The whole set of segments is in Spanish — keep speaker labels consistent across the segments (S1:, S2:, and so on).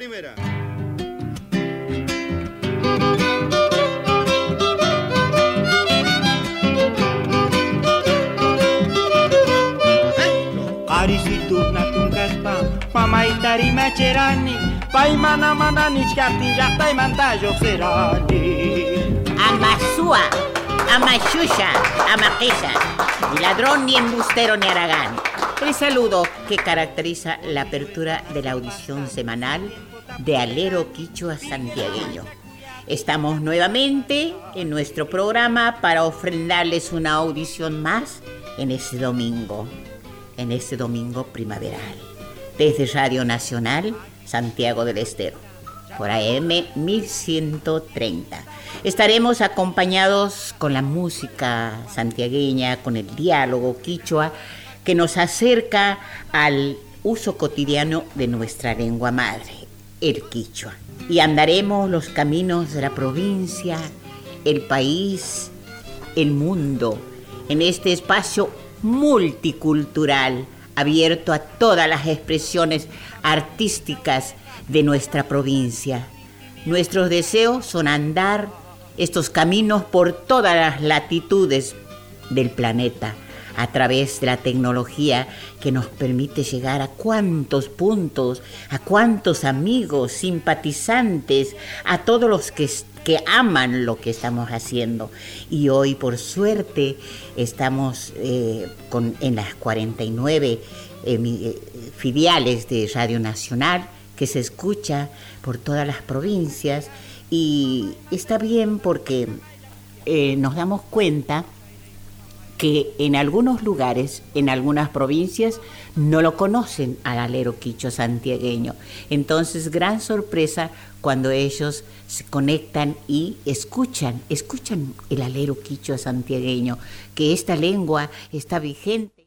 S1: primera.
S2: Mamaitari macherani paimana mana nichkaptin llaqtaymanta lluqsirani
S3: Amasúa, Amashusha, Amaquesa, ni ladrón ni embustero ni aragán. El saludo que caracteriza la apertura de la audición semanal de Alero Quichua Santiagueño. Estamos nuevamente en nuestro programa para ofrendarles una audición más en ese domingo, en ese domingo primaveral, desde Radio Nacional Santiago del Estero, por AM 1130. Estaremos acompañados con la música santiagueña, con el diálogo quichua que nos acerca al uso cotidiano de nuestra lengua madre, el quichua. Y andaremos los caminos de la provincia, el país, el mundo, en este espacio multicultural, abierto a todas las expresiones artísticas de nuestra provincia. Nuestros deseos son andar estos caminos por todas las latitudes del planeta a través de la tecnología que nos permite llegar a cuántos puntos, a cuántos amigos, simpatizantes, a todos los que, que aman lo que estamos haciendo. Y hoy, por suerte, estamos eh, con, en las 49 eh, filiales de Radio Nacional que se escucha por todas las provincias y está bien porque eh, nos damos cuenta que en algunos lugares, en algunas provincias, no lo conocen al alero quicho santiagueño. Entonces, gran sorpresa cuando ellos se conectan y escuchan, escuchan el alero quicho santiagueño, que esta lengua está vigente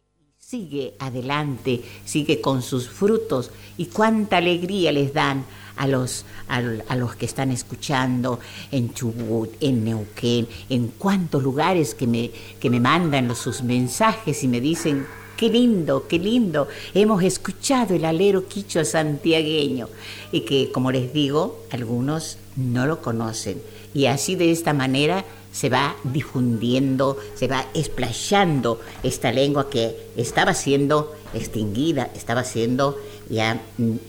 S3: sigue adelante, sigue con sus frutos y cuánta alegría les dan a los, a, los que están escuchando en Chubut, en Neuquén, en cuántos lugares que me, que me mandan los, sus mensajes y me dicen, qué lindo, qué lindo, hemos escuchado el alero quicho santiagueño y que, como les digo, algunos no lo conocen. Y así de esta manera se va difundiendo, se va explayando esta lengua que estaba siendo extinguida, estaba siendo ya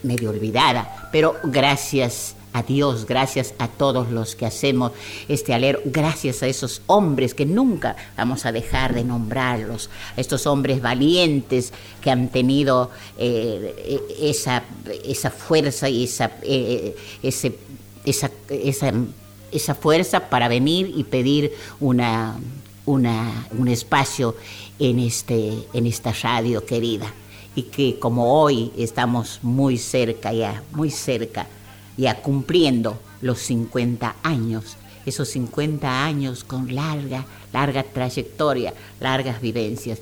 S3: medio olvidada, pero gracias a Dios, gracias a todos los que hacemos este alero, gracias a esos hombres que nunca vamos a dejar de nombrarlos, estos hombres valientes que han tenido eh, esa, esa fuerza y esa, eh, esa, esa esa fuerza para venir y pedir una, una, un espacio en, este, en esta radio querida. Y que como hoy estamos muy cerca ya, muy cerca, ya cumpliendo los 50 años, esos 50 años con larga, larga trayectoria, largas vivencias.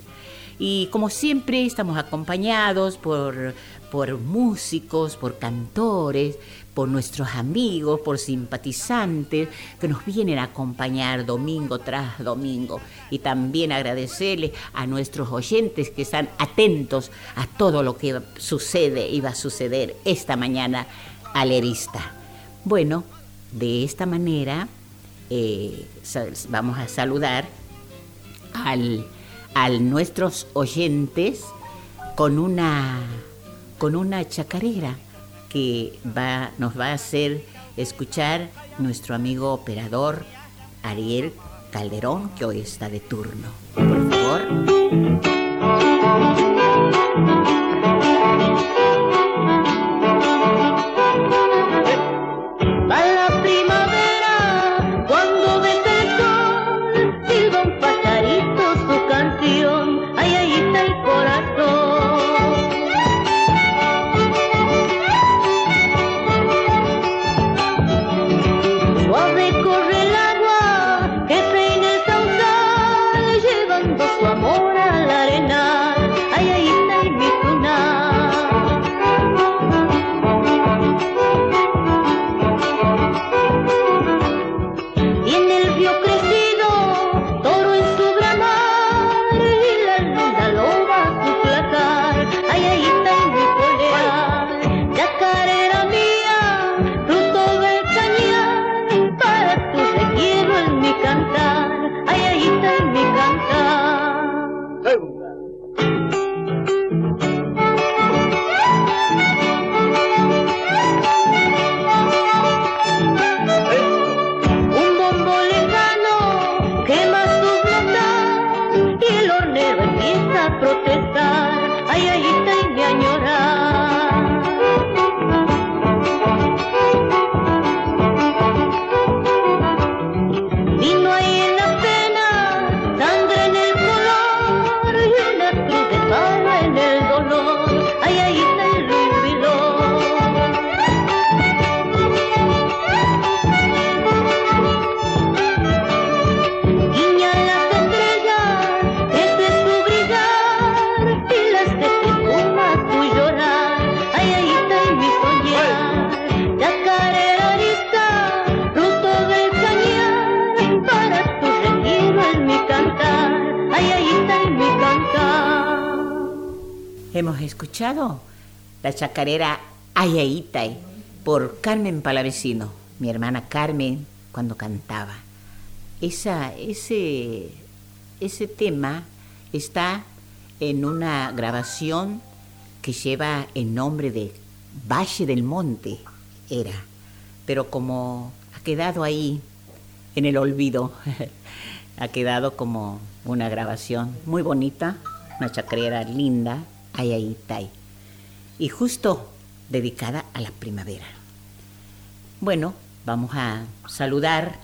S3: Y como siempre estamos acompañados por, por músicos, por cantores, por nuestros amigos, por simpatizantes que nos vienen a acompañar domingo tras domingo. Y también agradecerles a nuestros oyentes que están atentos a todo lo que sucede y va a suceder esta mañana alerista. Bueno, de esta manera eh, vamos a saludar al, a nuestros oyentes con una, con una chacarera que va, nos va a hacer escuchar nuestro amigo operador Ariel Calderón, que hoy está de turno. Por favor. Chacarera Ayayitay por Carmen Palavecino, mi hermana Carmen, cuando cantaba. Esa, ese, ese tema está en una grabación que lleva el nombre de Valle del Monte, era, pero como ha quedado ahí en el olvido, ha quedado como una grabación muy bonita, una chacarera linda, Ayayitay, y justo dedicada a la primavera. Bueno, vamos a saludar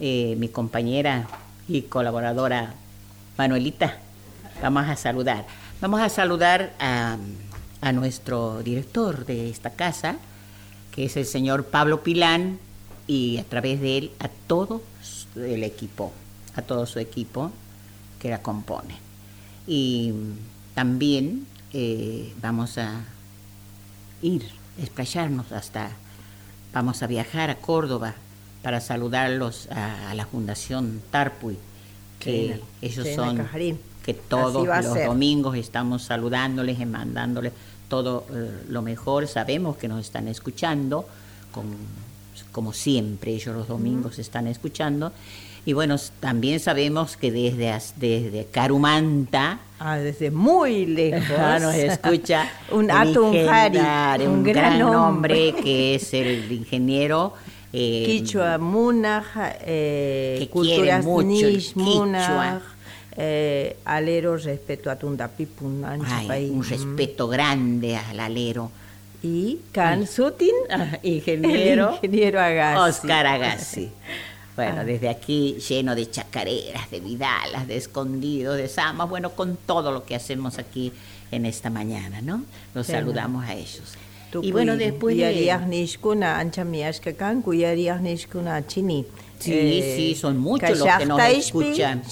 S3: eh, mi compañera y colaboradora Manuelita. Vamos a saludar. Vamos a saludar a, a nuestro director de esta casa, que es el señor Pablo Pilán, y a través de él a todo el equipo, a todo su equipo que la compone. Y también eh, vamos a ir, desplayarnos hasta, vamos a viajar a Córdoba para saludarlos a, la Fundación Tarpuy, que ellos son, que todos los domingos estamos saludándoles y mandándoles todo eh, lo mejor. Sabemos que nos están escuchando, como siempre, ellos los domingos están escuchando. Y bueno, también sabemos que desde, desde Carumanta,
S1: ah, desde muy lejos,
S3: nos escucha
S1: un
S3: un, un gran nombre que es el ingeniero
S1: eh, Quichua Munaj, eh, culturas
S3: mucho
S1: Nish, Munaj, eh, alero respeto a Tundapipun,
S3: un respeto grande al alero.
S1: Y Can Sutin,
S3: ingeniero,
S1: ingeniero Agassi.
S3: Oscar Agassi. Bueno, ah. desde aquí lleno de chacareras, de vidalas, de escondidos, de samas, bueno, con todo lo que hacemos aquí en esta mañana, ¿no? Los saludamos a ellos.
S1: Y bueno, después de... chini.
S3: Sí, eh, sí, son muchos los que nos escuchan.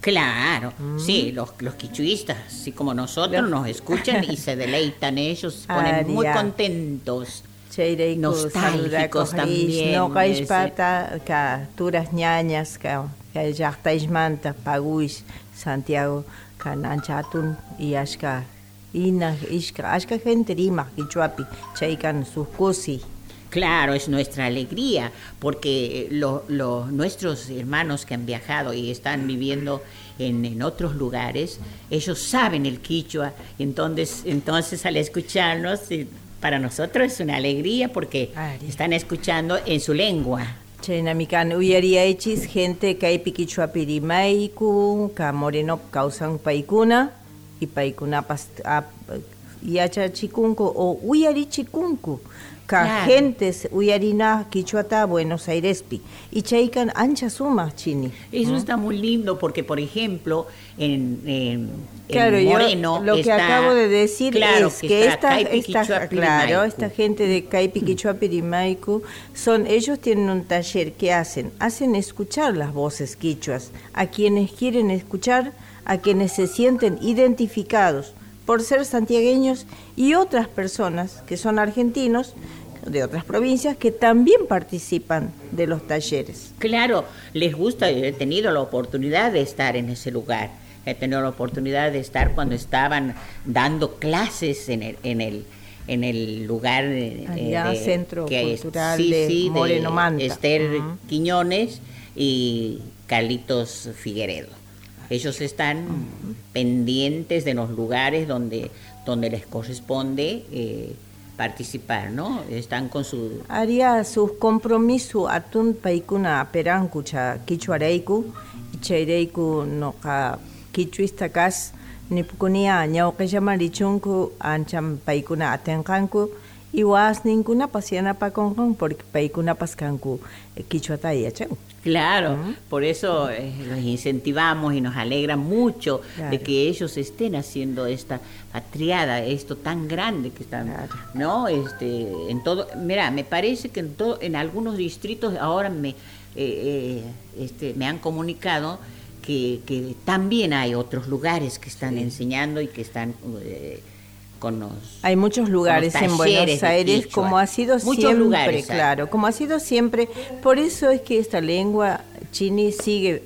S3: Claro, mm. sí, los, los quichuistas, así como nosotros, nos escuchan y se deleitan ellos, se ponen muy contentos. Nostálgicos también.
S1: No pata, ka turas ñañas, ka llaqtaysmanta, paguis, Santiago, ka nanchatun y ashka ina ishka ashka gente rima quichuapi, chaykan sus kusi.
S3: Claro, es nuestra alegría, porque los nuestros hermanos que han viajado y están viviendo en, en, otros lugares, ellos saben el quichua, entonces, entonces al escucharnos, para nosotros es una alegría porque están escuchando en su lengua.
S1: Chenamikan uyariaichis gente kaypi quichua pirimaiku, ka moreno causan paikuna, y paikunapas yachachikunku o uyarichikunku ka gentes uyarina quichuata Buenos Airespi y chaikan ancha suma chini.
S3: Eso está muy lindo porque por ejemplo en, en, claro, Moreno
S1: lo que acabo de decir es que, esta, esta claro, esta gente de Caipi Quichua Pirimaicu son ellos tienen un taller que hacen hacen escuchar las voces quichuas a quienes quieren escuchar a quienes se sienten identificados por ser santiagueños y otras personas que son argentinos de otras provincias que también participan de los talleres.
S3: Claro, les gusta, he tenido la oportunidad de estar en ese lugar, he tenido la oportunidad de estar cuando estaban dando clases en el, en el, en el lugar
S1: eh, Centro Cultural de Moreno Manta.
S3: Esther Quiñones y Carlitos Figueredo. Ellos están pendientes de los lugares donde, donde les corresponde eh, participar, ¿no? Están con su...
S1: Haría sus compromisos atun paikuna peranku cha kichuareiku, chaireiku no ka kichuista kas nipukunia ñawqillama richunku ancham paikuna atenqanku iwas ninkuna pasianapas konqan porque paikunapas kanku kichuata yachan.
S3: Claro, por eso eh, los incentivamos y nos alegra mucho de que ellos estén haciendo esta patriada, esto tan grande que están, ¿no? Este, en todo, mira, me parece que en todo, en algunos distritos ahora me, eh, eh, este, me han comunicado que, que, también hay otros lugares que están enseñando y que están
S1: hay muchos lugares en Buenos Aires, como ha sido siempre, claro, como ha sido siempre. Por eso es que esta lengua chini sigue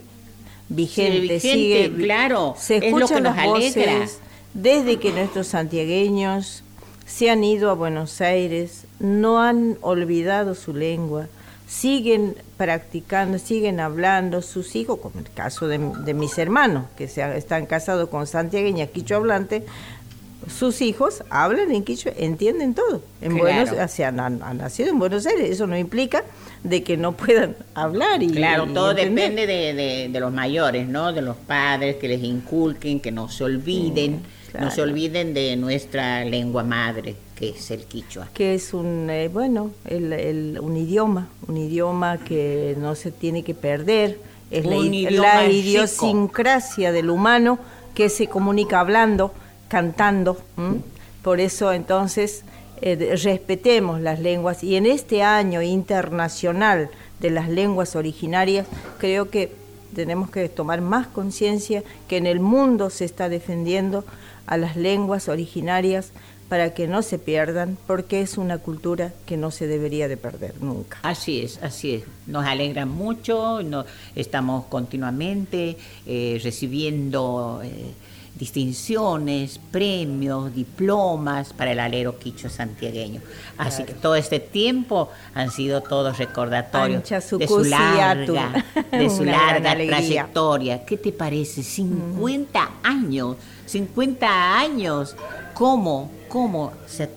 S1: vigente, sigue,
S3: claro,
S1: se escuchan las voces desde que nuestros santiagueños se han ido a Buenos Aires, no han olvidado su lengua, siguen practicando, siguen hablando, sus hijos, como el caso de, mis hermanos, que se, están casados con santiagueña quicho hablante, sus hijos hablan en quichua, entienden todo. En Buenos, o han, nacido en Buenos Aires, eso no implica de que no puedan hablar y
S3: Claro, todo depende de, de, los mayores, ¿no? De los padres que les inculquen, que no se olviden, no se olviden de nuestra lengua madre, que es el quichua.
S1: Que es un, eh, bueno, el, un idioma, un idioma que no se tiene que perder, es la, la idiosincrasia del humano que se comunica hablando cantando. Por eso entonces eh, respetemos las lenguas y en este año internacional de las lenguas originarias creo que tenemos que tomar más conciencia que en el mundo se está defendiendo a las lenguas originarias para que no se pierdan, porque es una cultura que no se debería de perder nunca.
S3: Así es, así es. Nos alegra mucho, estamos continuamente eh, recibiendo eh, distinciones, premios, diplomas para el alero quicho santiagueño. Así que todo este tiempo han sido todos recordatorios de su larga, de su larga trayectoria. ¿Qué te parece? 50 años, 50 años. ¿Cómo, cómo se,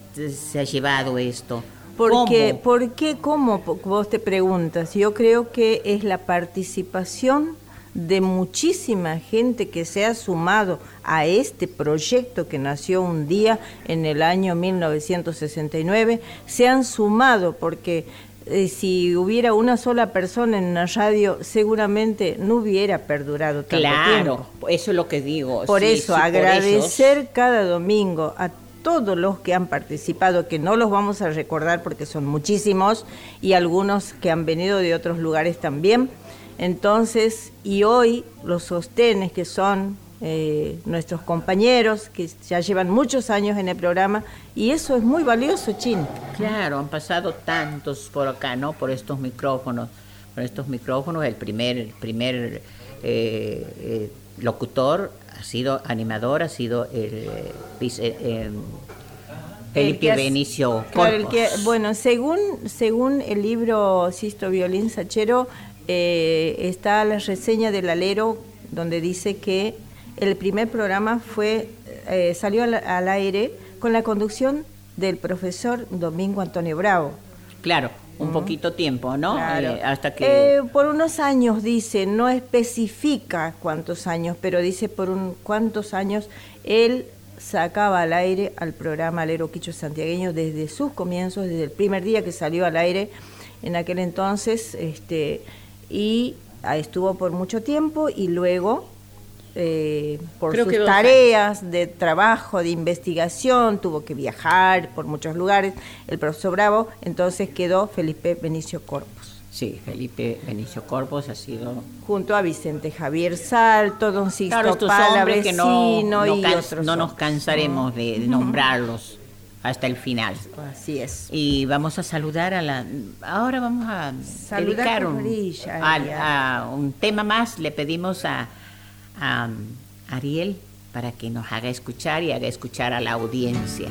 S3: ha llevado esto?
S1: Porque, ¿Por qué? ¿Cómo? Vos te preguntas. Yo creo que es la participación de muchísima gente que se ha sumado a este proyecto que nació un día en el año 1969, se han sumado porque eh, si hubiera una sola persona en la radio, seguramente no hubiera perdurado tanto
S3: claro, eso es lo que digo.
S1: Por eso, agradecer cada domingo a todos los que han participado, que no los vamos a recordar porque son muchísimos, y algunos que han venido de otros lugares también entonces, y hoy los sostenes que son eh, nuestros compañeros, que ya llevan muchos años en el programa, y eso es muy valioso, Chin.
S3: Claro, han pasado tantos por acá, ¿no? Por estos micrófonos, por estos micrófonos, el primer, el primer eh, eh, locutor ha sido animador, ha sido el Felipe Benicio
S1: bueno, según, según el libro Sisto Violín Sachero, eh, está la reseña del alero donde dice que el primer programa fue eh, salió al, aire con la conducción del profesor Domingo Antonio Bravo.
S3: Claro, un poquito tiempo, ¿no? Eh, hasta que
S1: por unos años dice, no especifica cuántos años, pero dice por un cuántos años él sacaba al aire al programa Alero Quicho Santiagueño desde sus comienzos, desde el primer día que salió al aire. En aquel entonces, este, y estuvo por mucho tiempo y luego eh, por sus tareas de trabajo, de investigación, tuvo que viajar por muchos lugares, el profesor Bravo, entonces quedó Felipe Benicio Corpus.
S3: Sí, Felipe Benicio Corpus ha sido...
S1: Junto a Vicente Javier Salto, don Sixto
S3: claro, que no, y otros no nos cansaremos de nombrarlos hasta el final.
S1: Así es.
S3: Y vamos a saludar a la... Ahora vamos a
S1: saludar un,
S3: a, un tema más. Le pedimos a, a Ariel para que nos haga escuchar y haga escuchar a la audiencia.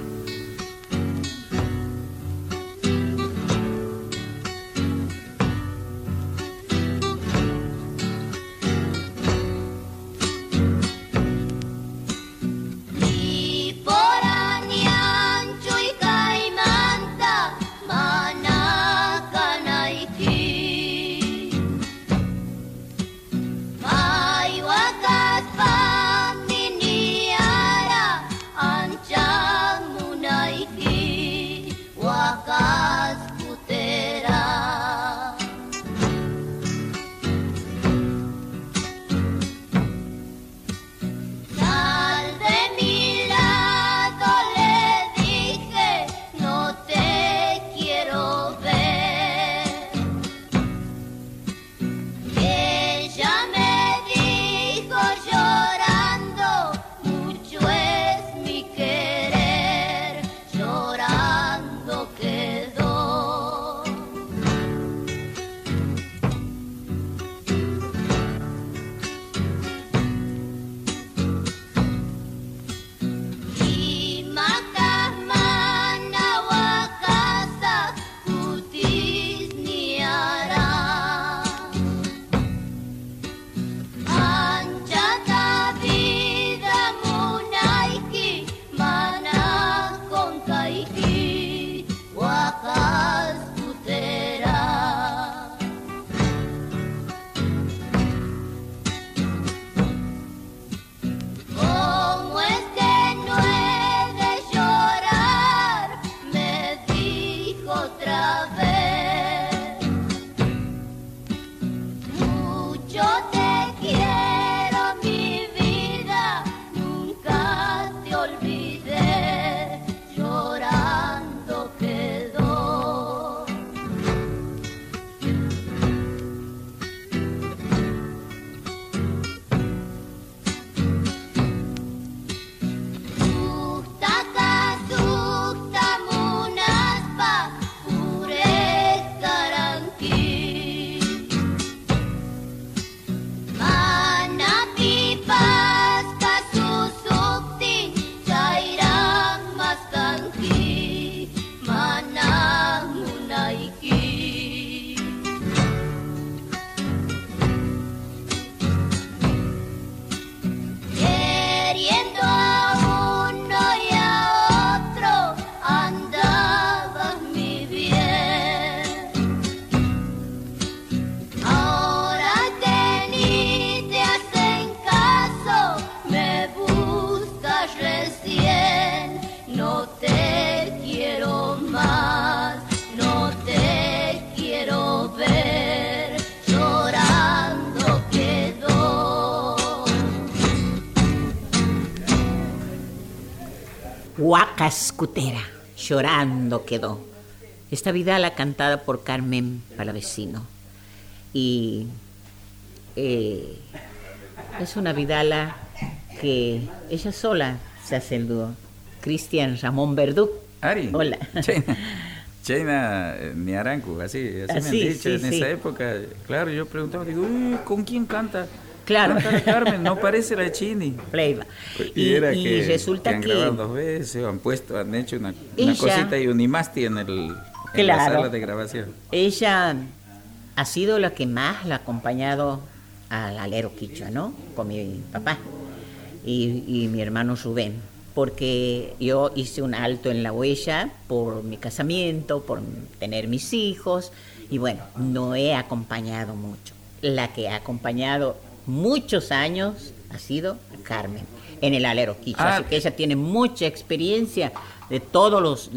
S3: Huacascutera, llorando quedó. Esta vidala cantada por Carmen Palavecino. Y eh, es una vidala que ella sola se hace el dúo. Cristian Ramón Verdú.
S4: Ari.
S3: Hola.
S4: China eh, Niarancu, así, así, me han dicho en esa época. Claro, yo preguntaba, digo, ¿con quién canta?
S3: Claro.
S4: Carmen, no parece la Chini.
S3: Pleiva.
S4: Y, era que, resulta que han grabado dos veces, han puesto, han hecho una, cosita y un imasti en, el, en la sala de grabación.
S3: Ella ha sido la que más la ha acompañado al alero quichua, ¿no? Con mi papá y, y mi hermano Rubén porque yo hice un alto en la huella por mi casamiento, por tener mis hijos, y bueno, no he acompañado mucho. La que ha acompañado muchos años ha sido Carmen en el alero quichua, así ah. que ella tiene mucha experiencia de todos los,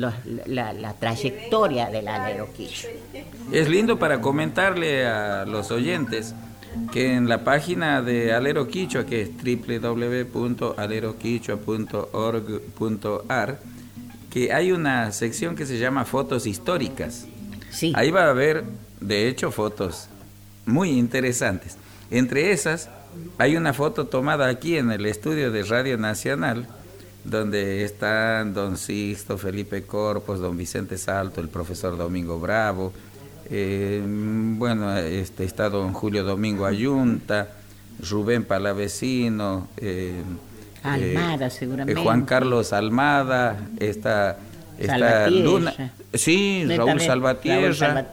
S3: la, trayectoria del alero quichua.
S4: Es lindo para comentarle a los oyentes que en la página de Alero Quichua, que es www.aleroquichua.org.ar, que hay una sección que se llama fotos históricas.
S3: Sí.
S4: Ahí va a haber, de hecho, fotos muy interesantes. Entre esas, hay una foto tomada aquí en el estudio de Radio Nacional, donde están don Sixto, Felipe Corpos, don Vicente Salto, el profesor Domingo Bravo, eh, bueno, este, está don Julio Domingo Ayunta, Rubén Palavecino,
S3: eh, Almada, eh, seguramente.
S4: Juan Carlos Almada, está, está Luna, sí, Raúl Salvatierra,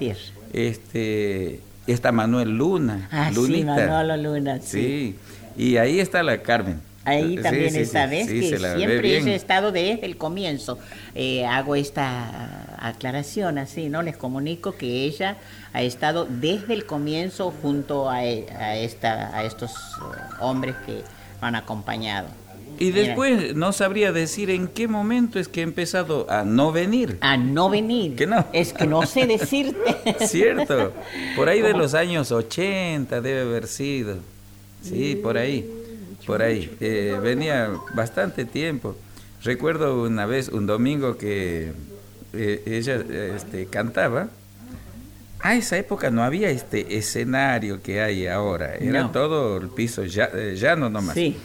S4: este está Manuel Luna.
S3: Ah, sí, Manuel Luna,
S4: sí. Y ahí está la Carmen.
S3: Ahí también esta vez que siempre he estado desde el comienzo. Eh, hago esta aclaración así, ¿no? Les comunico que ella ha estado desde el comienzo junto a, a, esta, a estos hombres que han acompañado.
S4: Y después no sabría decir en qué momento es que he empezado a no venir.
S3: A no venir.
S4: Que no.
S3: Es que no sé decirte.
S4: Cierto. Por ahí de los años 80 debe haber sido. Sí, por ahí. Por ahí. Eh, venía bastante tiempo. Recuerdo una vez, un domingo, que eh, ella este, cantaba. A esa época no había este escenario que hay ahora. Era todo el piso eh, llano nomás.
S3: Sí.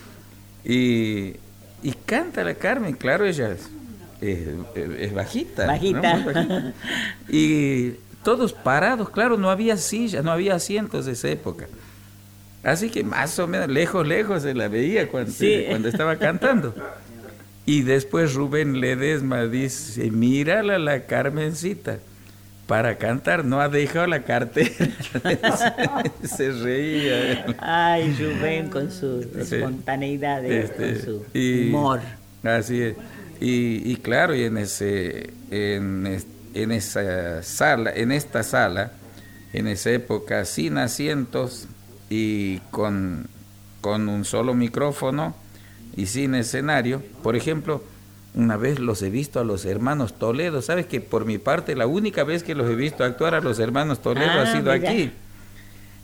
S4: Y, y canta la Carmen, claro, ella es, es, bajita.
S3: Bajita.
S4: Y todos parados, claro, no había sillas, no había asientos de esa época. Así que más o menos lejos, lejos se la veía cuando, cuando estaba cantando. Y después Rubén Ledesma dice, mírala la Carmencita para cantar, no ha dejado la cartera. se, reía.
S3: Ay, Rubén con su espontaneidad, eh, este, con su humor.
S4: Así es. Y, claro, y en ese en, en esa sala, en esta sala, en esa época, sin asientos y con, con un solo micrófono y sin escenario, por ejemplo, una vez los he visto a los hermanos Toledo. Sabes que por mi parte la única vez que los he visto actuar a los hermanos Toledo ha ah, sido aquí.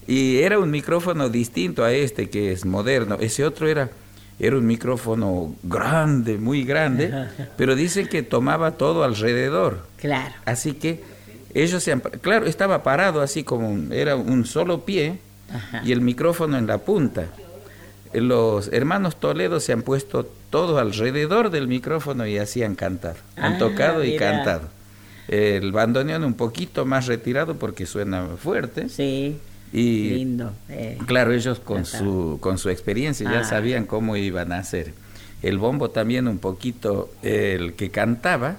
S4: Y era un micrófono distinto a este que es moderno. Ese otro era era un micrófono grande, muy grande, pero dicen que tomaba todo alrededor.
S3: Claro.
S4: Así que ellos se han, claro, estaba parado así como era un solo pie y el micrófono en la punta los hermanos Toledo se han puesto todos alrededor del micrófono y hacían cantar. Han ah, tocado y cantado. El bandoneón un poquito más retirado porque suena fuerte.
S3: Sí.
S4: Y
S3: lindo.
S4: Eh, claro, ellos con su, con su experiencia ya ah. sabían cómo iban a hacer. El bombo también un poquito, el que cantaba,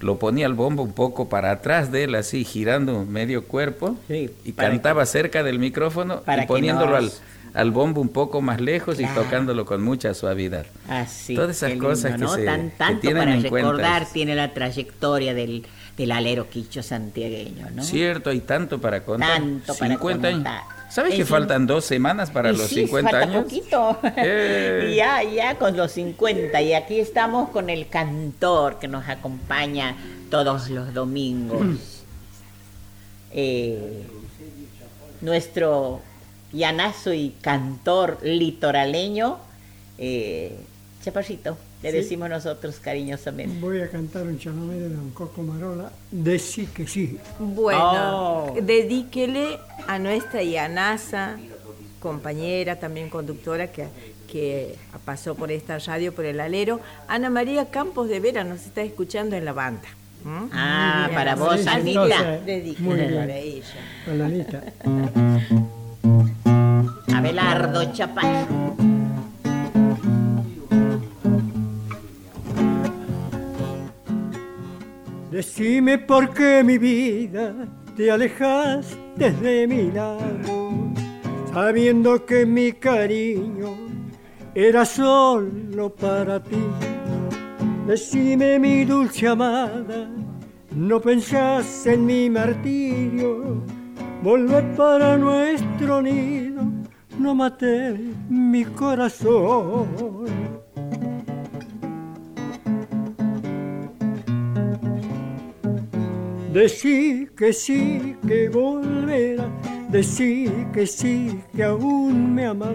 S4: lo ponía el bombo un poco para atrás de él, así girando medio cuerpo, y cantaba cerca del micrófono y poniéndolo al al bombo un poco más lejos y tocándolo con mucha suavidad.
S3: Así.
S4: Todas esas cosas que se
S3: Tan, tienen para recordar tiene la trayectoria del, del alero quicho santiagueño, ¿no?
S4: Cierto, y tanto para contar.
S3: Tanto para contar.
S4: ¿Sabes que faltan dos semanas para los 50
S3: falta
S4: años?
S3: poquito. Eh. ya, ya con los 50. Y aquí estamos con el cantor que nos acompaña todos los domingos. Eh, nuestro llanazo y cantor litoraleño, eh, Chaparrito, le decimos nosotros cariñosamente.
S5: Voy a cantar un chamamé de Don Coco Marola, de sí que sí.
S1: Bueno, oh. dedíquele a nuestra llanaza, compañera, también conductora, que, que pasó por esta radio, por el alero, Ana María Campos de Vera, nos está escuchando en la banda.
S3: ¿Mm? Ah, para vos, Anita.
S5: Dedíquele para ella. Para Anita.
S3: Abelardo Chaparro.
S5: Decime por qué mi vida te alejaste de mi lado, sabiendo que mi cariño era solo para ti. Decime mi dulce amada, no pensás en mi martirio, volver para nuestro nido no maté mi corazón. Decí que sí, que volverá, decí que sí, que aún me amas.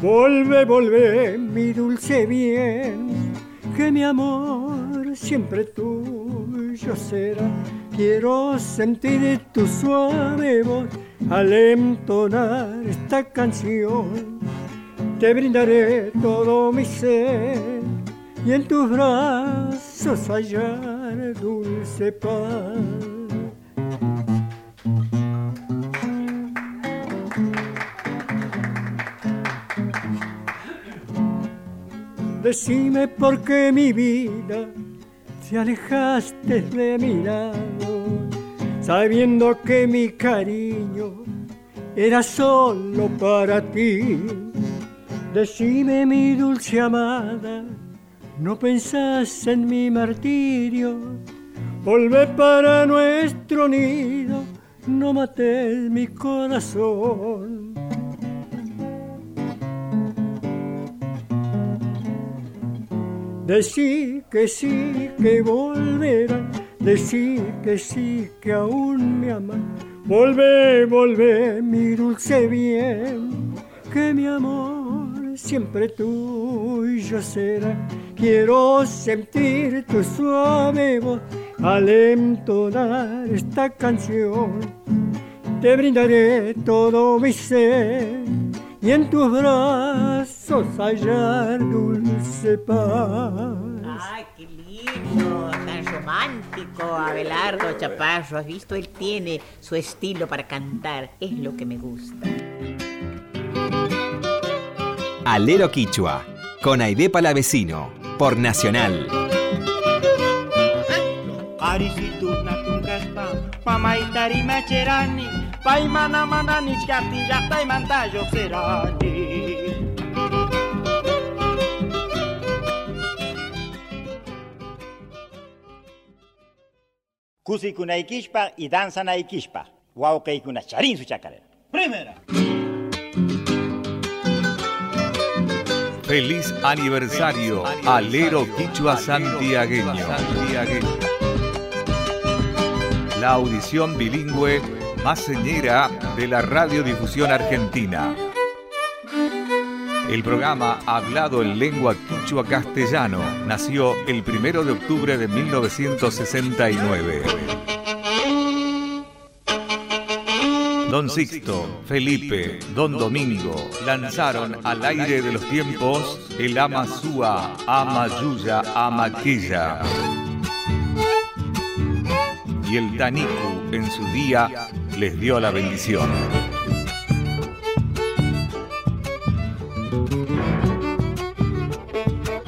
S5: Vuelve, vuelve, mi dulce bien, que mi amor siempre tuyo será. Quiero sentir tu suave voz al entonar esta canción te brindaré todo mi ser y en tus brazos hallar dulce paz. Decime por qué mi vida te alejaste de mi lado sabiendo que mi cariño era solo para ti. Decime mi dulce amada, no pensás en mi martirio, volvé para nuestro nido, no mates mi corazón. Decí que sí, que volverá Decí que sí, que aún me amas. Volvé, volvé, mi dulce bien, que mi amor siempre tuyo será. Quiero sentir tu suave voz al entonar esta canción. Te brindaré todo mi ser y en tus brazos hallar dulce paz.
S3: ¡Ay, qué lindo! Abelardo Chaparro. ¿Has visto? Él tiene su estilo para cantar. Es lo que me gusta.
S6: Alero Quichua, con Aide Palavecino, por Nacional.
S7: Kusikunaykishpa y danzanaykishpa. Wawkaykuna charin su chacarera. Primera.
S6: Feliz aniversario, Alero Quichua Santiagueño. La audición bilingüe más señera de la radiodifusión argentina. El programa Hablado en lengua quichua castellano nació el 1 de octubre de 1969. Don Sixto, Felipe, Don Domingo lanzaron al aire de los tiempos el Amazúa, Amayuya, Amaquilla. Y el Taniku en su día les dio la bendición.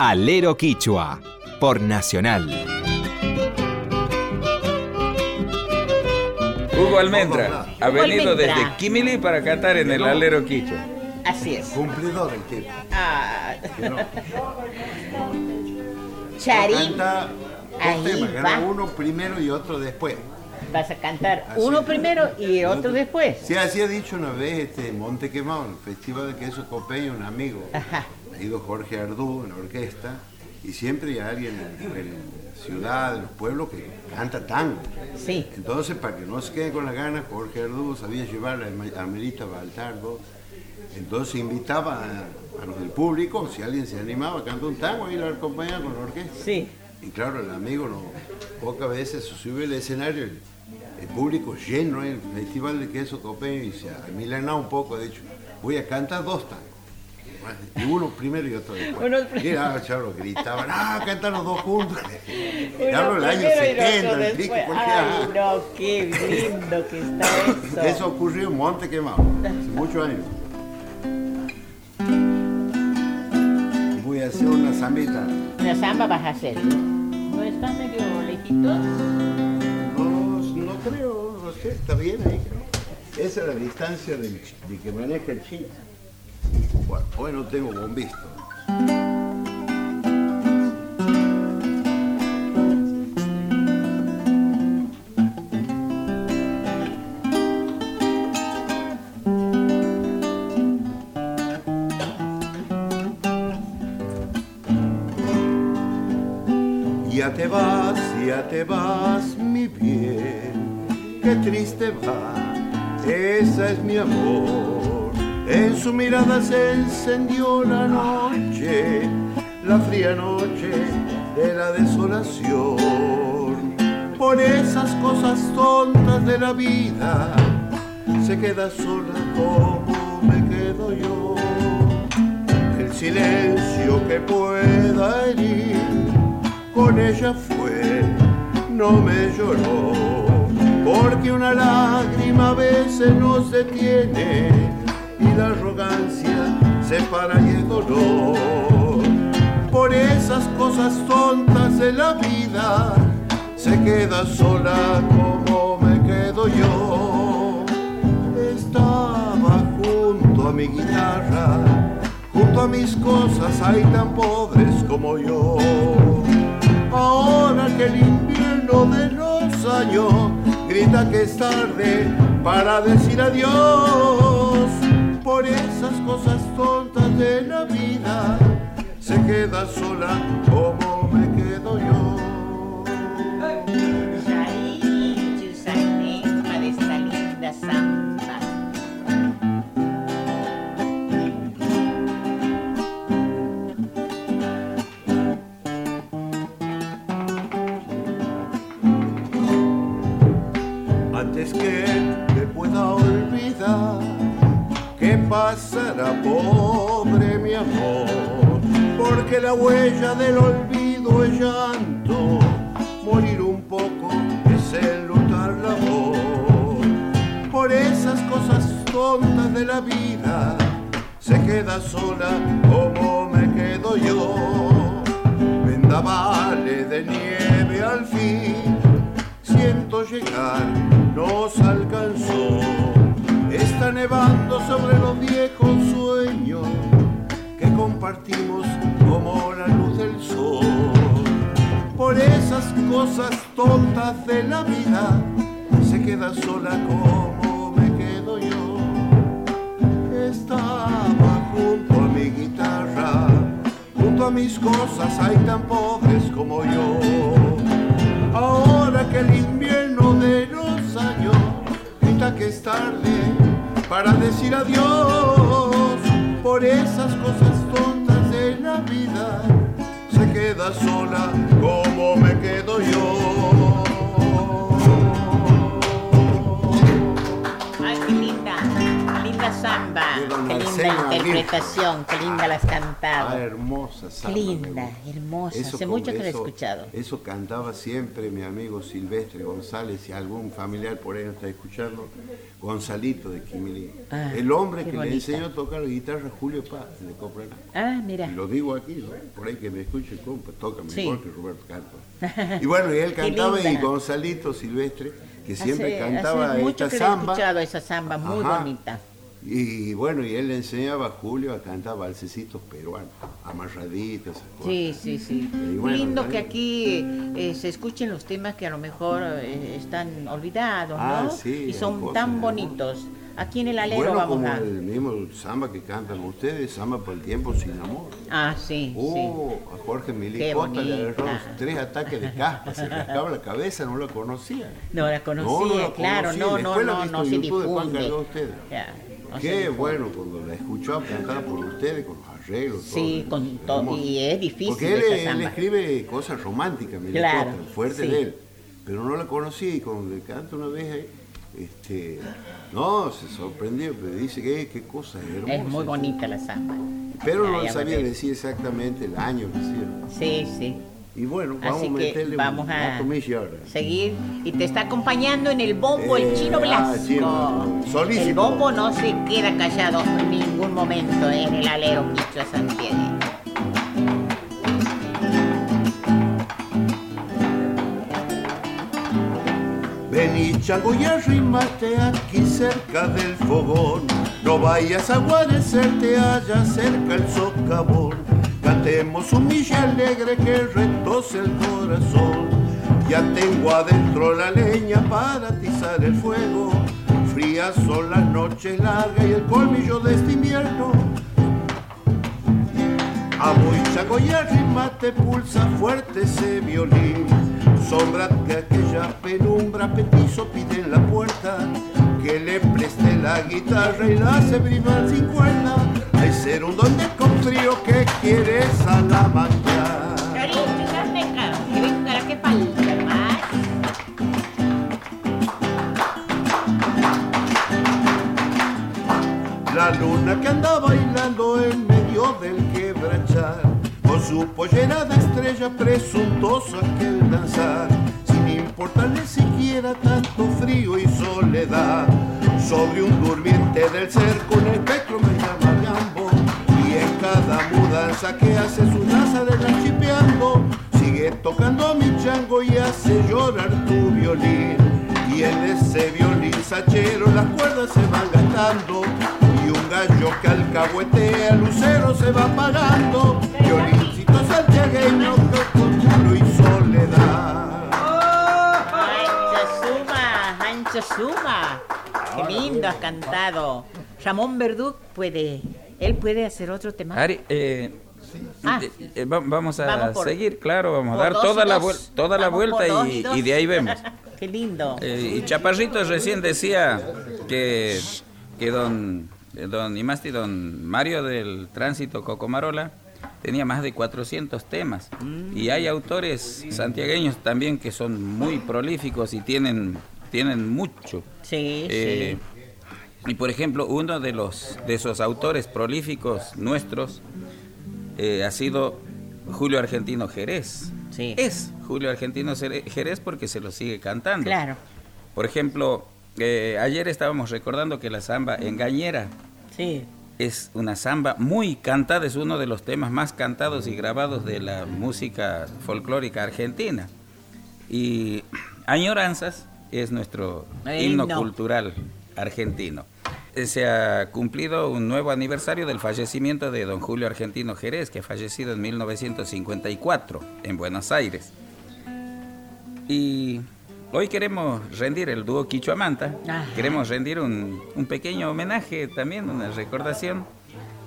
S6: Alero Quichua por Nacional.
S4: Hugo Almendra ha venido desde Kimili para cantar en el Alero Quichua.
S3: Así es.
S8: Cumplidor el tipo. Ah.
S3: Charín.
S8: Canta uno primero y otro después.
S3: Vas a cantar uno primero y otro después.
S8: Sí, así ha dicho una vez este Monte Quemado, el Festival de Queso Copeño, un amigo. Ajá. Ha ido Jorge Ardú en la orquesta y siempre hay alguien en, la ciudad, en los pueblos que canta tango.
S3: Sí.
S8: Entonces, para que no se quede con la gana, Jorge Ardú sabía llevar a Merita Baltardo. Entonces invitaba a, los del público, si alguien se animaba a cantar un tango, y lo acompañaba con la orquesta.
S3: Sí.
S8: Y claro, el amigo no, pocas veces sube al escenario, el, público lleno, el festival de queso copeño, y se ha milanado un poco, ha dicho, voy a cantar dos tangos. Y uno primero y otro después. y ah, lo gritaban, ah, cantan los dos juntos. Hablo el año 70, el
S3: Ay, no, qué lindo que está eso.
S8: Eso ocurrió en Monte Quemado, hace muchos años. Voy a hacer una zambita.
S3: Una zamba vas a hacer, ¿no? está medio lejitos?
S8: No, no creo, no sé, está bien ahí. Esa es la distancia de, de que maneja el chino. Bueno, hoy no tengo bombisto. Ya te vas, ya te vas, mi bien, qué triste va, esa es mi amor en su mirada se encendió la noche, la fría noche de la desolación. Por esas cosas tontas de la vida, se queda sola como me quedo yo. El silencio que pueda herir, con ella fue, no me lloró. Porque una lágrima a veces nos detiene la arrogancia separa y el dolor. Por esas cosas tontas de la vida se queda sola como me quedo yo. Estaba junto a mi guitarra, junto a mis cosas hay tan pobres como yo. Ahora que el invierno de los años grita que es tarde para decir adiós por esas cosas tontas de la vida, se queda sola como me quedo yo. Antes que me pueda olvidar pasará, pobre mi amor, porque la huella del olvido es llanto, morir un poco es el lutar la voz. Por esas cosas tontas de la vida, se queda sola como me quedo yo. Vendavale de nieve al fin, siento llegar, nos alcanzó Está nevando sobre los viejos sueños que compartimos como la luz del sol. Por esas cosas tontas de la vida se queda sola como me quedo yo. Estaba junto a mi guitarra, junto a mis cosas hay tan pobres como yo. Ahora que el invierno de los años que es tarde para decir adiós por esas cosas tontas de la vida. Se queda sola como me quedo yo.
S3: Samba. qué linda interpretación, qué linda las cantaba.
S8: Ah, hermosa
S3: Qué linda, hermosa. Hace mucho que la he escuchado.
S8: Eso cantaba siempre mi amigo Silvestre González, si algún familiar por ahí no está escuchando, Gonzalito de Quimilí. Ah, el hombre que le enseñó a tocar la guitarra Julio Paz de Coprela.
S3: Ah, mira.
S8: lo digo aquí, por ahí que me escuche, compa, toca mejor que Roberto Canto. Y bueno, y él cantaba y Gonzalito Silvestre que siempre cantaba
S3: hace mucho esta que samba. He escuchado esa samba muy bonita.
S8: Y bueno, y él le enseñaba a Julio a cantar balsecitos peruanos, amarraditos,
S3: cosas. Sí, sí, sí. Lindo que aquí eh, se escuchen los temas que a lo mejor eh, están olvidados, ah, ¿no? Sí, y son tan bonitos. Aquí en el alero
S8: bueno,
S3: vamos
S8: como
S3: a...
S8: el mismo samba que cantan ustedes, samba por el tiempo sin amor.
S3: Ah, sí,
S8: oh, a Jorge Milicota le agarró tres ataques de caspa, se rascaba la cabeza, no la conocía.
S3: No la conocía, claro, no, no, no, no, se difunde.
S8: Qué bueno cuando la escuchó cantar por ustedes con los arreglos.
S3: Sí, con todo. Y es difícil.
S8: Porque él, escribe cosas románticas, me claro, fuerte de él. Pero no la conocí y cuando le canto una vez, este, no, se sorprendió, pero dice que qué cosa hermosa.
S3: Es muy bonita la samba.
S8: Pero no sabía decir exactamente el año que hicieron.
S3: Sí, sí.
S8: Y bueno, vamos a meterle
S3: vamos a seguir. Y te está acompañando en el bombo el chino eh, ah, Blasco. el bombo no se queda callado en ningún momento en el alero Quicho Santiago.
S8: Ven y chango y arrímate aquí cerca del fogón. No vayas a guarecerte allá cerca el socavón Cantemos un milla alegre que retose el corazón. Ya tengo adentro la leña para atizar el fuego. Frías son las noches largas y el colmillo de este invierno. A muy y arrimate pulsa fuerte ese violín. Sombra que aquella penumbra petizo pide en la puerta. Que le preste la guitarra y la hace vibrar sin cuerda hay ser un donde con frío que quiere Salamanca.
S3: que venga que más.
S8: La luna que anda bailando en medio del quebrachar, con su pollera de estrella presuntoso aquel danzar, sin importarle siquiera tanto frío y soledad, sobre un durmiente del cerco un espectro que hace su NASA de la chipeando, sigue tocando mi chango y hace llorar tu violín. Y en ese violín sachero las cuerdas se van gastando y un gallo que alcahuetea lucero se va apagando. Violincito santiagueño que con y soledad.
S3: ¡Ancha Suma! ¡Qué lindo has cantado! Ramón Verdú puede él puede hacer otro tema.
S4: Ari, eh, ah. eh, eh vamos a seguir, claro, vamos a dar toda la, toda la vuelta y, de ahí vemos.
S3: Qué lindo.
S4: Eh, y Chaparrito recién decía que, que don, don Imasti, don Mario del Tránsito Cocomarola, tenía más de 400 temas. Y hay autores santiagueños también que son muy prolíficos y tienen, tienen mucho.
S3: Sí, sí.
S4: Y por ejemplo, uno de los de esos autores prolíficos nuestros eh, ha sido Julio Argentino Jerez.
S3: Sí.
S4: Es Julio Argentino Jerez porque se lo sigue cantando.
S3: Claro.
S4: Por ejemplo, eh, ayer estábamos recordando que la samba engañera
S3: sí.
S4: es una samba muy cantada, es uno de los temas más cantados y grabados de la música folclórica argentina. Y Añoranzas es nuestro himno cultural argentino. Eh, se ha cumplido un nuevo aniversario del fallecimiento de don Julio Argentino Jerez, que ha fallecido en 1954 en Buenos Aires. Y hoy queremos rendir el dúo Quichuamanta, queremos rendir un, un pequeño homenaje también, una recordación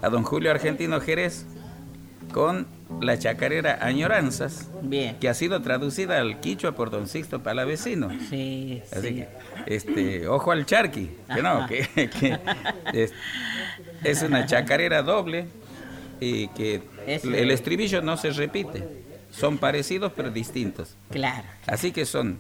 S4: a don Julio Argentino Jerez con la chacarera Añoranzas,
S3: Bien.
S4: que ha sido traducida al quichua por don Sixto Palavecino.
S3: Sí, Así
S4: que, este, ojo al charqui, que no, que, es, una chacarera doble y que el estribillo no se repite. Son parecidos pero distintos.
S3: Claro.
S4: Así que son,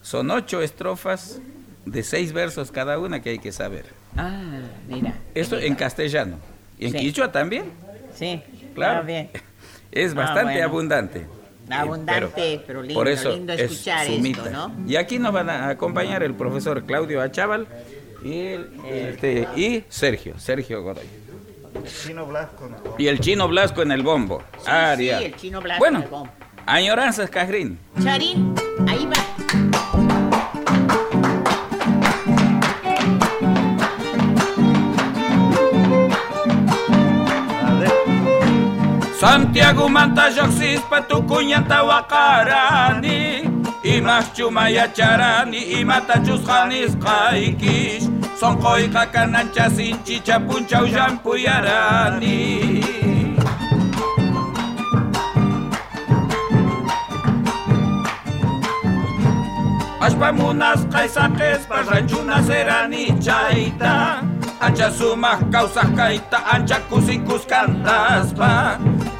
S4: son ocho estrofas de seis versos cada una que hay que saber.
S3: Ah, mira.
S4: Esto en castellano. ¿Y en quichua también?
S3: Sí, claro. bien.
S4: Es ah, bastante abundante.
S3: Abundante, pero, lindo, por eso lindo escuchar esto, ¿no?
S4: Y aquí nos van a acompañar el profesor Claudio Achával y, este, y Sergio, Sergio Godoy.
S2: Chino Blasco
S4: Y el chino Blasco en el bombo.
S3: Sí, sí el chino Blasco
S4: bueno,
S3: en el bombo.
S4: Añoranzas, Cajrín.
S3: Charín, ahí va.
S4: Santiago manta joxis patu kunyanta wakarani Imas yacharani imatachus chuskanis kaikish Son koi kakanan chasin chicha puncha ujan puyarani. Aspamunas kaisakes pajanchuna serani chaita Ancha sumah kausah kaita ancha kusikus kantas pa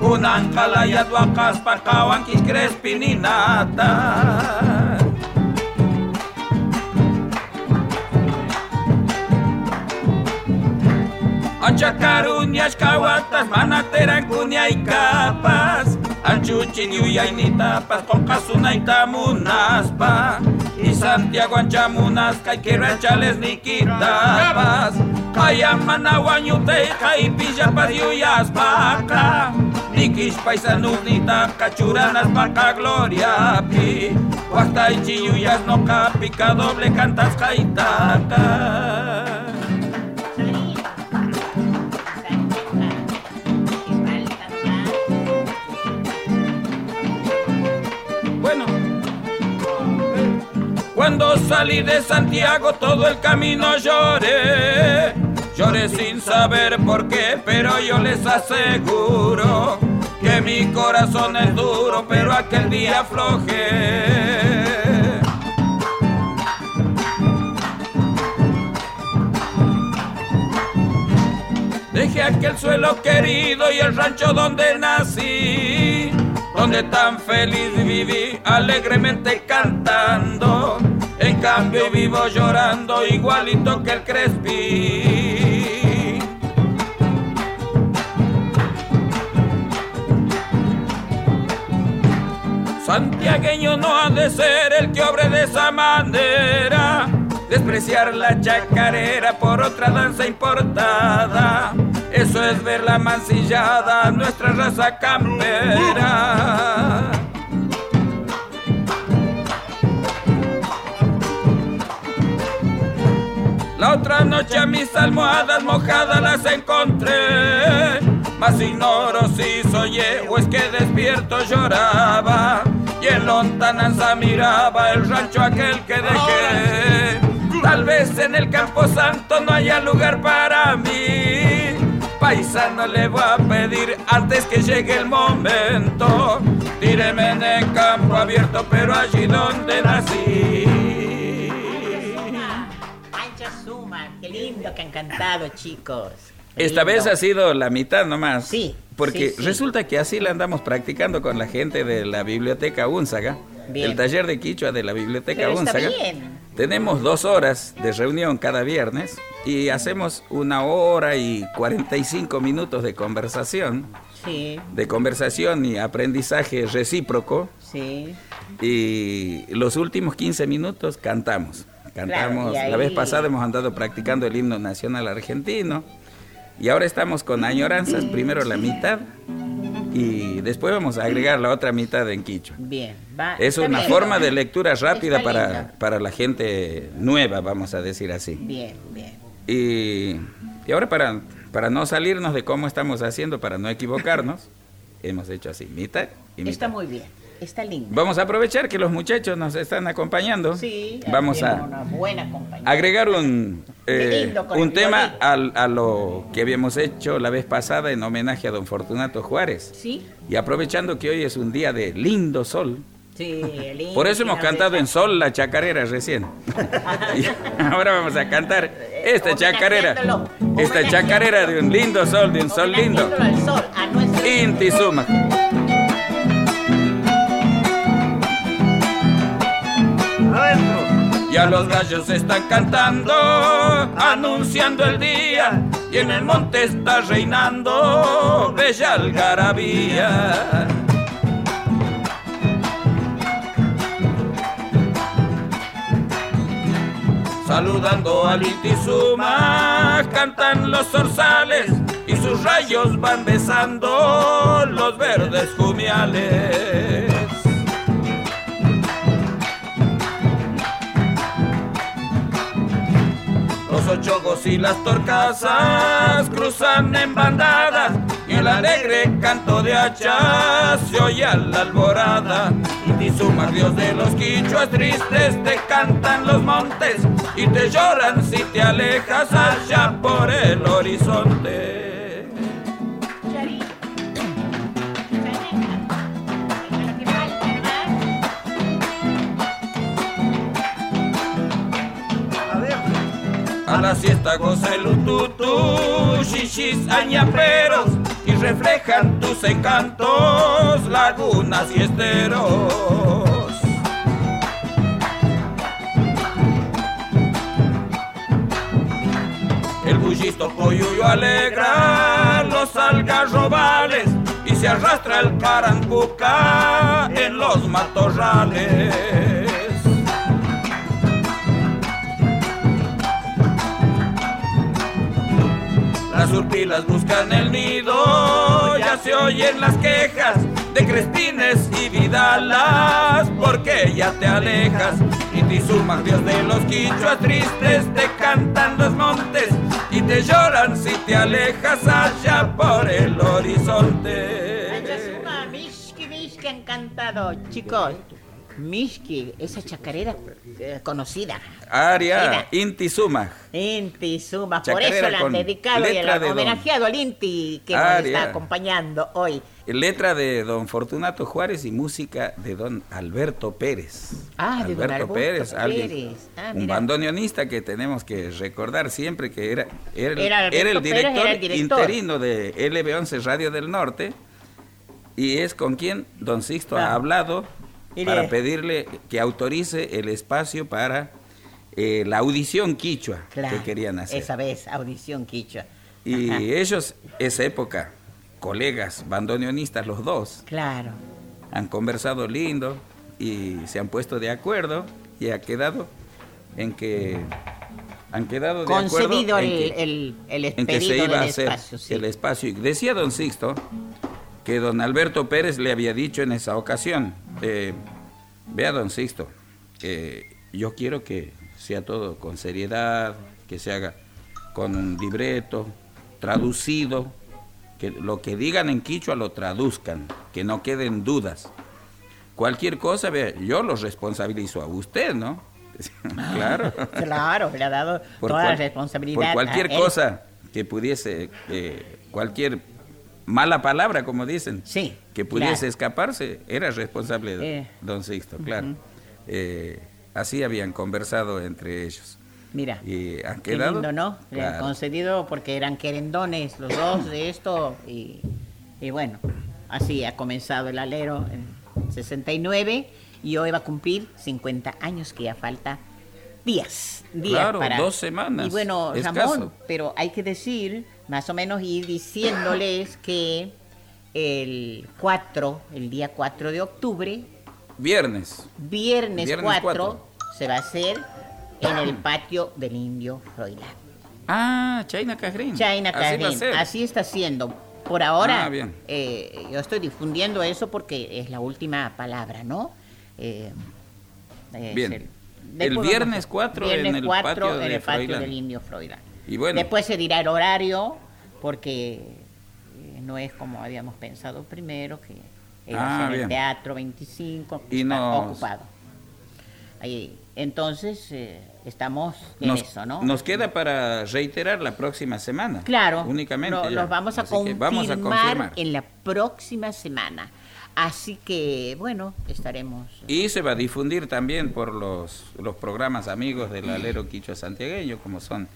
S4: Kunan kala yadwa kaspar kawan ki krespi ni nata Ancha karunyas kawatas manateran kunyay kapas. Anchuchin yuyay ni tapas con Santiago ancha munas kay kirechales ni kitapas Kayamana wanyute kay pijapas yuyas pakas qaypillapas yuyaspaqa Nikish paisanunita kachuranas gloria pi Waqtaychi yuyas noqa pica doble cantas kaitaqa Cuando salí de Santiago todo el camino lloré. Lloré sin saber por qué, pero yo les aseguro que mi corazón es duro, pero aquel día aflojé. Dejé aquel suelo querido y el rancho donde nací donde tan feliz viví, alegremente cantando. En cambio vivo llorando igualito que el Crespi. Santiagueño no ha de ser el que obre de esa manera, despreciar la chacarera por otra danza importada. Eso es ver la mancillada, nuestra raza campera. La otra noche a mis almohadas mojadas las encontré, mas ignoro si soy o es que despierto lloraba y en lontananza miraba el rancho aquel que dejé. Tal vez en el campo santo no haya lugar para mí paisano le voy a pedir antes que llegue el momento. Tíreme en el campo abierto, pero allí donde nací.
S3: Ancha Suma, qué lindo que han cantado, chicos.
S4: Esta vez ha sido la mitad nomás.
S3: Sí.
S4: Porque resulta que así la andamos practicando con la gente de la biblioteca Unzaga. El taller de Quichua de la biblioteca Unzaga. Tenemos dos horas de reunión cada viernes y hacemos una hora y 45 minutos de conversación.
S3: Sí.
S4: De conversación y aprendizaje recíproco.
S3: Sí.
S4: Y los últimos 15 minutos cantamos. Cantamos. La vez pasada hemos andado practicando el himno nacional argentino. Y ahora estamos con añoranzas, primero la mitad y después vamos a agregar la otra mitad en quicho.
S3: Bien,
S4: va, Es una forma de lectura rápida para, para, la gente nueva, vamos a decir así.
S3: Bien, bien.
S4: Y, y ahora para, para no salirnos de cómo estamos haciendo, para no equivocarnos, hemos hecho así, mitad y mitad.
S3: Está muy bien. Está lindo.
S4: Vamos a aprovechar que los muchachos nos están acompañando.
S3: Sí,
S4: vamos a
S3: una buena
S4: agregar un, eh, un tema a lo que habíamos hecho la vez pasada en homenaje a don Fortunato Juárez.
S3: Sí.
S4: Y aprovechando que hoy es un día de lindo sol.
S3: Sí, lindo,
S4: Por eso hemos cantado en sol la chacarera recién. y ahora vamos a cantar esta chacarera. Esta chacarera de un lindo sol, de un sol lindo.
S3: Sol,
S4: Inti Suma. Ya los gallos están cantando, anunciando el día, y en el monte está reinando bella algarabía. Saludando al Intizuma, cantan los zorzales y sus rayos van besando los verdes jumiales. Ochogos y las torcasas cruzan en bandadas y el alegre canto de hachas se oye a la alborada. Y suma Dios de los quichuas tristes, te cantan los montes y te lloran si te alejas allá por el horizonte. La siesta goza el ututu, shishis añaperos y reflejan tus encantos, lagunas y esteros. El bullisto polluyo alegra los algarrobales y se arrastra el carancuca en los matorrales. Las urpilas buscan el nido, ya se oyen las quejas de Crespines y Vidalas, porque ya te alejas. Y te sumas Dios de los quichuas tristes, te cantan los montes y te lloran si te alejas allá por el horizonte.
S3: Ay, que han cantado, chicos. Mishki, esa chacarera eh, conocida.
S4: Aria, Inti Suma.
S3: Inti Suma, por eso la han dedicado y el homenajeado al Inti que nos está acompañando hoy.
S4: Letra de don Fortunato Juárez y música de don Alberto Pérez.
S3: Ah, de don Alberto Pérez,
S4: ah, un bandoneonista que tenemos que recordar siempre que era, era, el, director interino de LB11 Radio del Norte y es con quien don Sixto ha hablado para pedirle que autorice el espacio para eh, la audición quichua que querían hacer.
S3: Esa vez, audición quichua.
S4: Y ellos, esa época, colegas bandoneonistas los dos,
S3: claro.
S4: han conversado lindo y se han puesto de acuerdo y ha quedado en que han quedado de acuerdo
S3: en el, el, en que se iba a hacer
S4: el espacio. Decía don Sixto que don Alberto Pérez le había dicho en esa ocasión, eh, vea don Sixto, yo quiero que sea todo con seriedad, que se haga con un libreto, traducido, que lo que digan en quichua lo traduzcan, que no queden dudas. Cualquier cosa, vea, yo lo responsabilizo a usted, ¿no?
S3: claro. claro, le ha dado toda la responsabilidad.
S4: Por cualquier cosa que pudiese, eh, cualquier mala palabra, como dicen,
S3: sí,
S4: que pudiese escaparse, era responsable de eh. don Sixto, claro. Eh, así habían conversado entre ellos.
S3: Mira,
S4: y han quedado,
S3: lindo, ¿no? Le han concedido porque eran querendones los dos de esto y, bueno, así ha comenzado el alero en 69 y hoy va a cumplir 50 años que ya falta días, días
S4: claro, dos semanas.
S3: Y bueno, Ramón, pero hay que decir más o menos ir diciéndoles que el 4, el día 4 de octubre.
S4: Viernes.
S3: Viernes, 4, se va a hacer en el patio del Indio Froilán.
S4: Ah, China Cajrín.
S3: China Cajrín. Así, está siendo. Por ahora, ah, eh, yo estoy difundiendo eso porque es la última palabra, ¿no?
S4: Eh, bien. El, viernes 4 en el patio,
S3: en el patio del Indio Froilán. Después se dirá el horario, porque eh, no es como habíamos pensado primero, que era ah, en el Teatro 25, y ocupado. Ahí, entonces, eh, estamos en eso, ¿no?
S4: Nos queda para reiterar la próxima semana.
S3: Claro.
S4: Únicamente.
S3: Los vamos a, vamos a confirmar en la próxima semana. Así que, bueno, estaremos.
S4: Y se va a difundir también por los, los programas amigos del alero quicho santiagueño, como son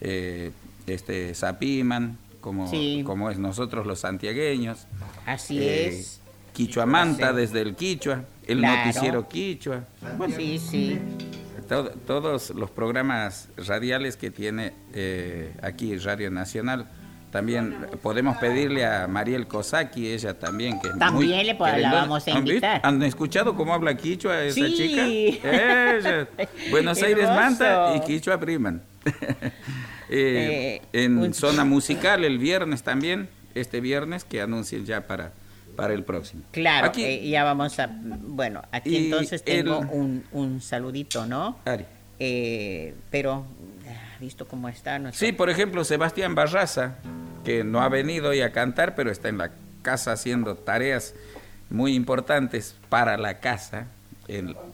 S4: eh, este Zapiman, como, como es nosotros los santiagueños.
S3: Así eh, es.
S4: Quichua Manta desde el Quichua, el noticiero Quichua.
S3: sí, sí.
S4: todos los programas radiales que tiene eh, aquí Radio Nacional. También podemos pedirle a Mariel Kosaki, ella también, que
S3: También muy, le la vamos a invitar.
S4: ¿Han escuchado cómo habla Quichua esa chica? Ella. Buenos Aires Manta y Quichua Priman. Eh, eh, en zona musical el viernes también, este viernes que anuncien ya para para el próximo.
S3: Claro, aquí, eh, ya vamos a... Bueno, aquí entonces tengo un, un, saludito, ¿no? Ari. Eh, pero, ah, visto cómo está...
S4: Nuestro... Sí, por ejemplo, Sebastián Barraza, que no ha venido hoy a cantar, pero está en la casa haciendo tareas muy importantes para la casa.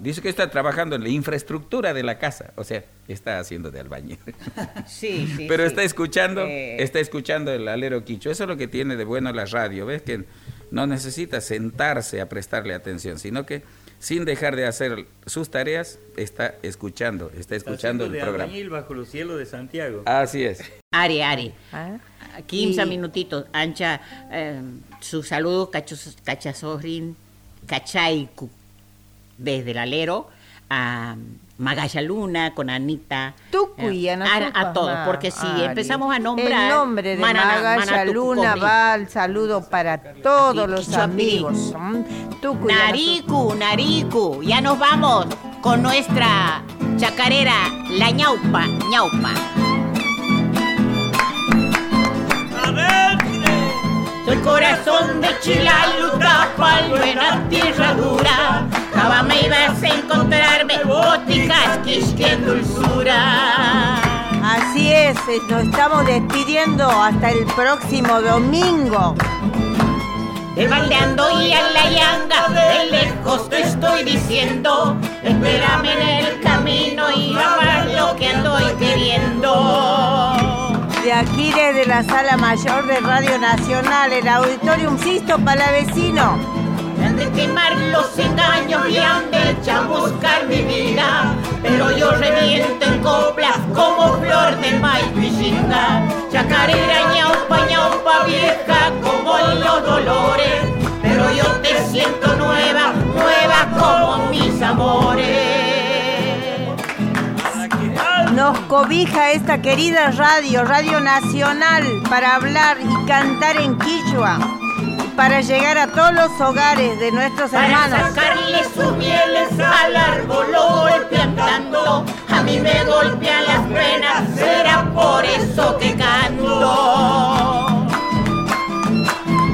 S4: dice que está trabajando en la infraestructura de la casa, o sea, está haciendo de albañil. Sí, sí. Pero está escuchando, eh. está escuchando el alero quicho. Eso es lo que tiene de bueno la radio, ¿ves? Que no necesita sentarse a prestarle atención, sino que sin dejar de hacer sus tareas, está escuchando, está escuchando el programa.
S9: bajo los cielos de Santiago.
S4: Así es.
S3: Ari, Ari. 15 ¿Ah? minutitos. Ancha, eh, su saludo, cachazorin, cachaiku, desde el alero a Magaya Luna, con Anita.
S1: Tucuy,
S3: eh, a, a, todos, porque si empezamos a nombrar.
S1: El nombre de Magaya Luna va al saludo para todos los amigos.
S3: Tucuy, Nariku, Nariku, ya nos vamos con nuestra chacarera, la ñaupa, ñaupa. Soy corazón de Chilaluta, palma en la tierra dura. Java me ibas a encontrarme, botijas, que dulzura.
S1: Así es, nos estamos despidiendo hasta el próximo domingo.
S3: Baldeando y a la yanga, de lejos te estoy diciendo, espérame en el camino y grabar lo que ando queriendo
S1: de aquí desde la sala mayor de Radio Nacional, el Auditorium Sisto Palavecino.
S3: Han de quemar los engaños y han de chamuscar mi vida, pero yo reviento en coplas como flor de maíz chacarera ñaupa ñaupa vieja como los dolores, pero yo te siento nueva, nueva como mis amores.
S1: Nos cobija esta querida radio, Radio Nacional, para hablar y cantar en Quichua, para llegar a todos los hogares de nuestros hermanos.
S3: Para sacarle sus mieles al árbol, lo golpean tanto, a mí me golpean las penas, será por eso que canto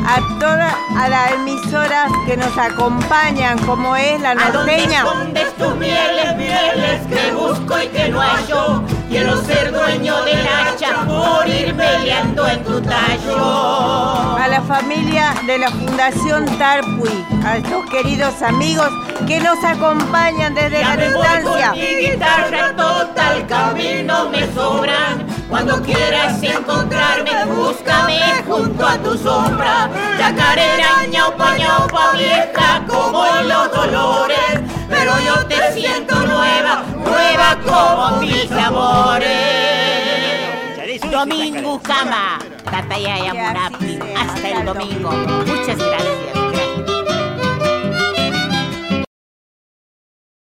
S1: a todas a las emisoras que nos acompañan, como es la norteña.
S3: ¿A dónde tus mieles, mieles que busco y que no hallo? Quiero ser dueño del hacha, morir peleando en tu tallo.
S1: A la familia de la Fundación Tarpui, a estos queridos amigos que nos acompañan desde la distancia.
S3: Voy mi guitarra total camino me sobran. Cuando quieras encontrarme, búscame junto a tu sombra. Chacarera, ñaupa, ñaupa, vieja como los dolores. Pero yo te siento nueva, nueva como mis amores. Domingo Cama, Tataya Murapi. Hasta el domingo. Muchas gracias.